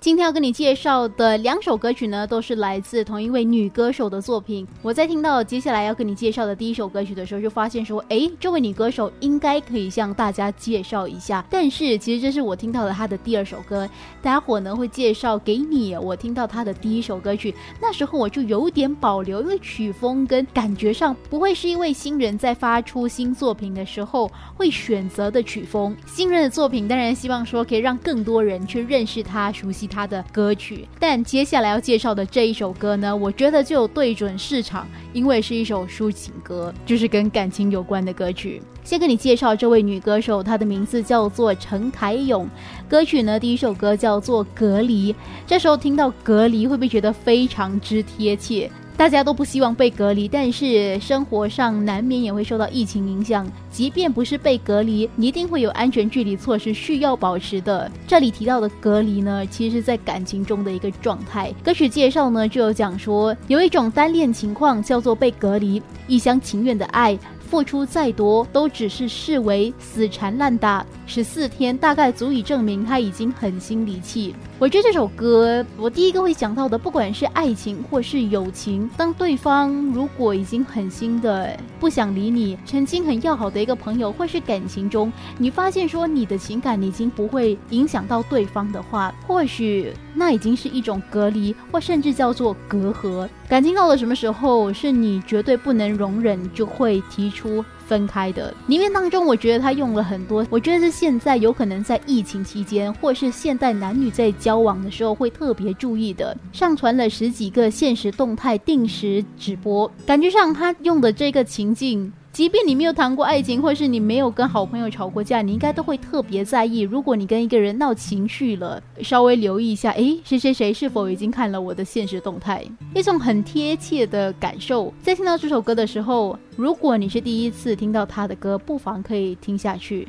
今天要跟你介绍的两首歌曲呢，都是来自同一位女歌手的作品。我在听到接下来要跟你介绍的第一首歌曲的时候，就发现说，哎，这位女歌手应该可以向大家介绍一下。但是其实这是我听到了她的第二首歌，待会呢会介绍给你。我听到她的第一首歌曲，那时候我就有点保留，因为曲风跟感觉上不会是一位新人在发出新作品的时候会选择的曲风。新人的作品当然希望说可以让更多人去认识他，熟悉。他的歌曲，但接下来要介绍的这一首歌呢，我觉得就对准市场，因为是一首抒情歌，就是跟感情有关的歌曲。先跟你介绍这位女歌手，她的名字叫做陈凯勇，歌曲呢，第一首歌叫做《隔离》。这时候听到《隔离》，会不会觉得非常之贴切？大家都不希望被隔离，但是生活上难免也会受到疫情影响。即便不是被隔离，你一定会有安全距离措施需要保持的。这里提到的隔离呢，其实是在感情中的一个状态。歌曲介绍呢，就有讲说有一种单恋情况叫做被隔离，一厢情愿的爱，付出再多都只是视为死缠烂打。十四天大概足以证明他已经狠心离弃。我觉得这首歌，我第一个会想到的，不管是爱情或是友情，当对方如果已经狠心的不想理你，曾经很要好的一个朋友，或是感情中，你发现说你的情感已经不会影响到对方的话，或许那已经是一种隔离，或甚至叫做隔阂。感情到了什么时候，是你绝对不能容忍，就会提出。分开的，里面当中，我觉得他用了很多，我觉得是现在有可能在疫情期间，或是现代男女在交往的时候会特别注意的。上传了十几个现实动态定时直播，感觉上他用的这个情境。即便你没有谈过爱情，或是你没有跟好朋友吵过架，你应该都会特别在意。如果你跟一个人闹情绪了，稍微留意一下，哎，谁谁谁是否已经看了我的现实动态？一种很贴切的感受。在听到这首歌的时候，如果你是第一次听到他的歌，不妨可以听下去。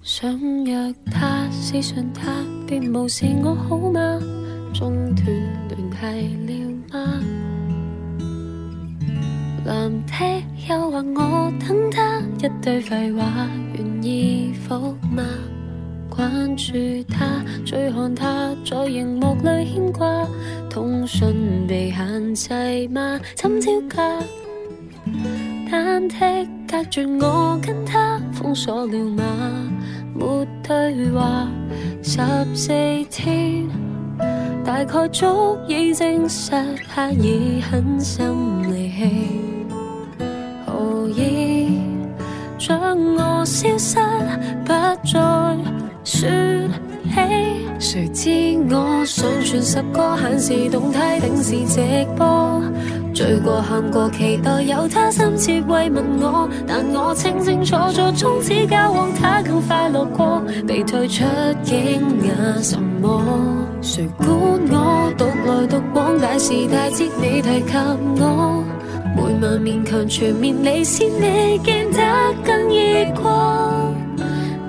想约他，私信他，并无视我好吗？中断联系了吗？蓝剔诱惑，我等他一堆废话，愿意否吗？关注他，追看他在荧幕里牵挂，通讯被限制吗？怎招架？单剔隔绝我跟他，封锁了吗？没对话，十四天。大概足以证实他已狠心离弃，何以将我消失，不再说起？谁知我上传十个限时动态定是直播，醉过、喊过，期待有他深切慰问我，但我清清楚楚，从此交往他更快乐过，被退出惊讶什么？谁管我独来独往，大事大节你提及我，每晚勉强全面离线，你见得更易过。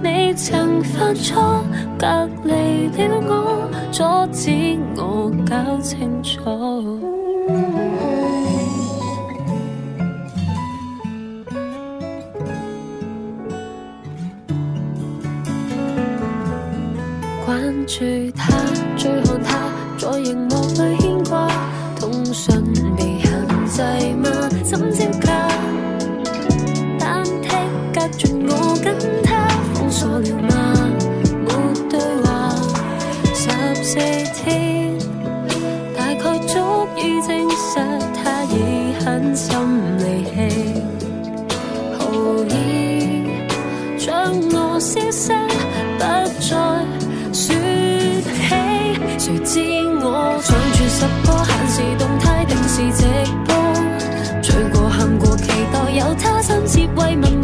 你曾犯错，隔离了我，阻止我搞清楚。关注他。故意将我消失，不再说起。谁知我唱住十个，限时动态定是直播，醉过、喊过，期待有他亲切慰问。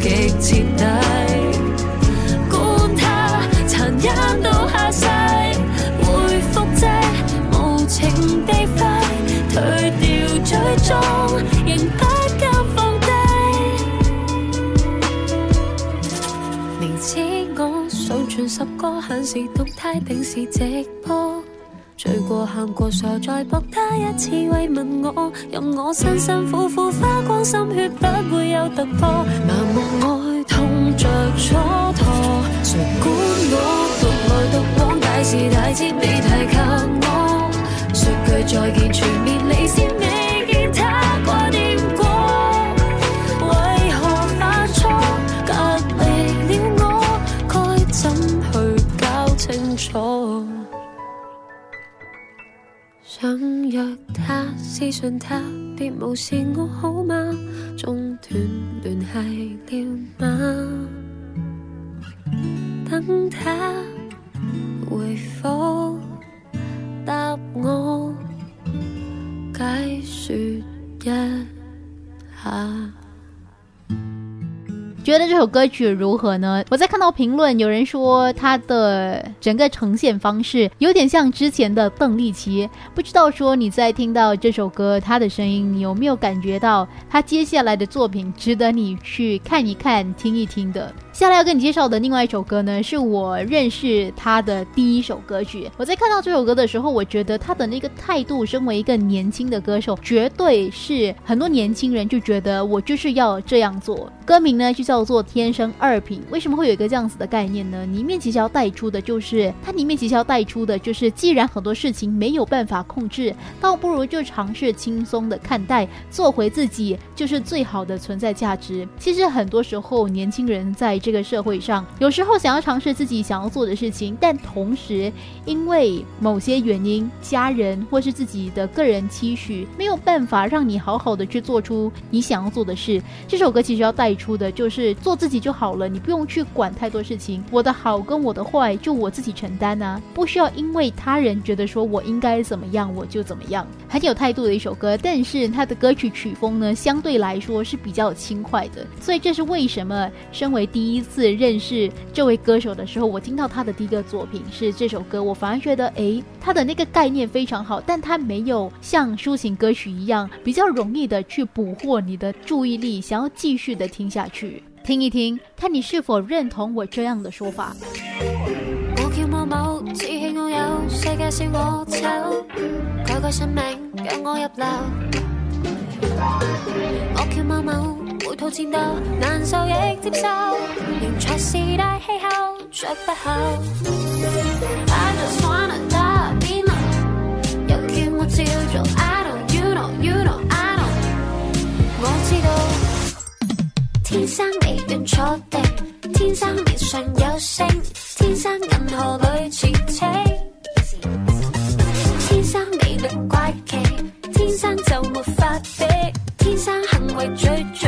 极彻底，管他残忍到下世会复制，无情地废，退掉最终仍不甘放低。明知我上传十个限时动态，定时直播。醉过、喊过、傻，再搏他一次慰问我，任我辛辛苦苦花光心血，不会有突破。盲目爱，痛着蹉跎，谁管我独来独往，大事大节未提及我，说句再见，全面。私信他，别无视我好吗？中断联系了吗？等他回火。歌曲如何呢？我在看到评论，有人说他的整个呈现方式有点像之前的邓丽奇。不知道说你在听到这首歌，他的声音有没有感觉到他接下来的作品值得你去看一看、听一听的。接下来要跟你介绍的另外一首歌呢，是我认识他的第一首歌曲。我在看到这首歌的时候，我觉得他的那个态度，身为一个年轻的歌手，绝对是很多年轻人就觉得我就是要这样做。歌名呢就叫做《天生二品》。为什么会有一个这样子的概念呢？里面其实要带出的就是，它里面其实要带出的就是，既然很多事情没有办法控制，倒不如就尝试轻松的看待，做回自己就是最好的存在价值。其实很多时候，年轻人在这个社会上，有时候想要尝试自己想要做的事情，但同时因为某些原因，家人或是自己的个人期许，没有办法让你好好的去做出你想要做的事。这首歌其实要带出的就是做自己就好了，你不用去管太多事情。我的好跟我的坏就我自己承担啊，不需要因为他人觉得说我应该怎么样我就怎么样。很有态度的一首歌，但是它的歌曲曲风呢，相对来说是比较轻快的，所以这是为什么身为第一。第一次认识这位歌手的时候，我听到他的第一个作品是这首歌，我反而觉得，哎，他的那个概念非常好，但他没有像抒情歌曲一样，比较容易的去捕获你的注意力，想要继续的听下去，听一听，看你是否认同我这样的说法。沿战斗，难受亦接受，人才是大气候，出不口。I just wanna d i v e y o more，有天我照做。I don't，you know，you know，I don't。我知道，天生未怨坐地，天生面上有星，天生银河里似情，天生美丽怪奇，天生就没法比，天生行为最。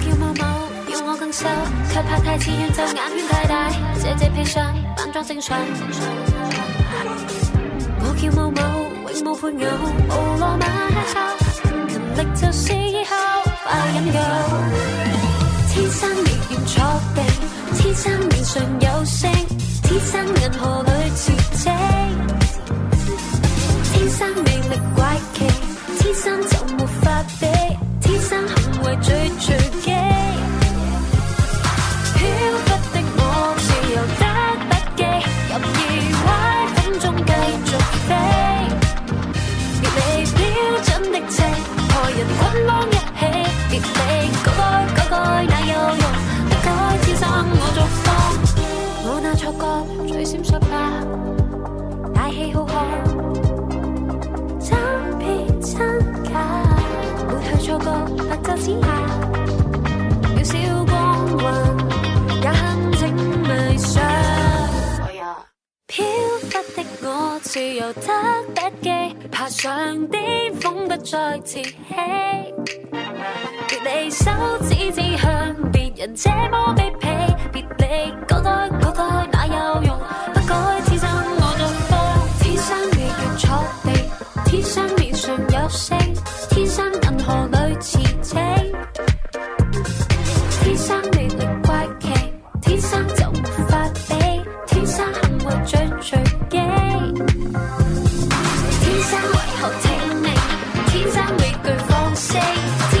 叫某某要我更瘦，却怕太似愿就眼圈太大。这这披上扮装正常。我叫某某，永无配偶，无浪马一逅，能力就是以后快忍够。天生未愿坐地，天生面上有星，天生银河里似精，天生魅力怪奇，天生就没法比，天生。为最绝技。错觉，不就此下渺小光环，也很整迷上。飘忽的我自由得不羁，爬上巅峰不再自欺。别你手指指向别人这么卑鄙，别你个个个个。Ik que français.